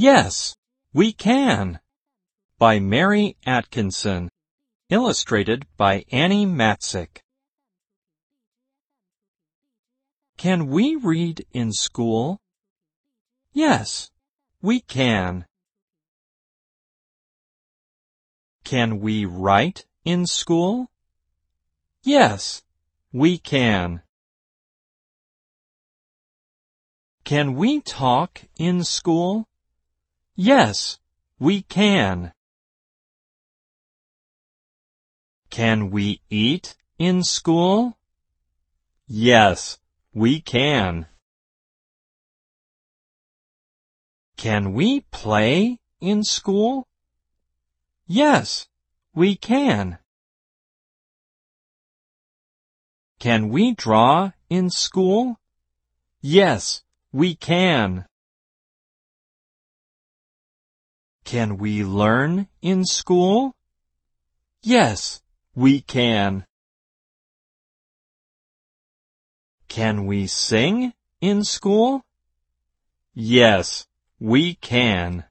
Yes, we can. By Mary Atkinson. Illustrated by Annie Matzik. Can we read in school? Yes, we can. Can we write in school? Yes, we can. Can we talk in school? Yes, we can. Can we eat in school? Yes, we can. Can we play in school? Yes, we can. Can we draw in school? Yes, we can. Can we learn in school? Yes, we can. Can we sing in school? Yes, we can.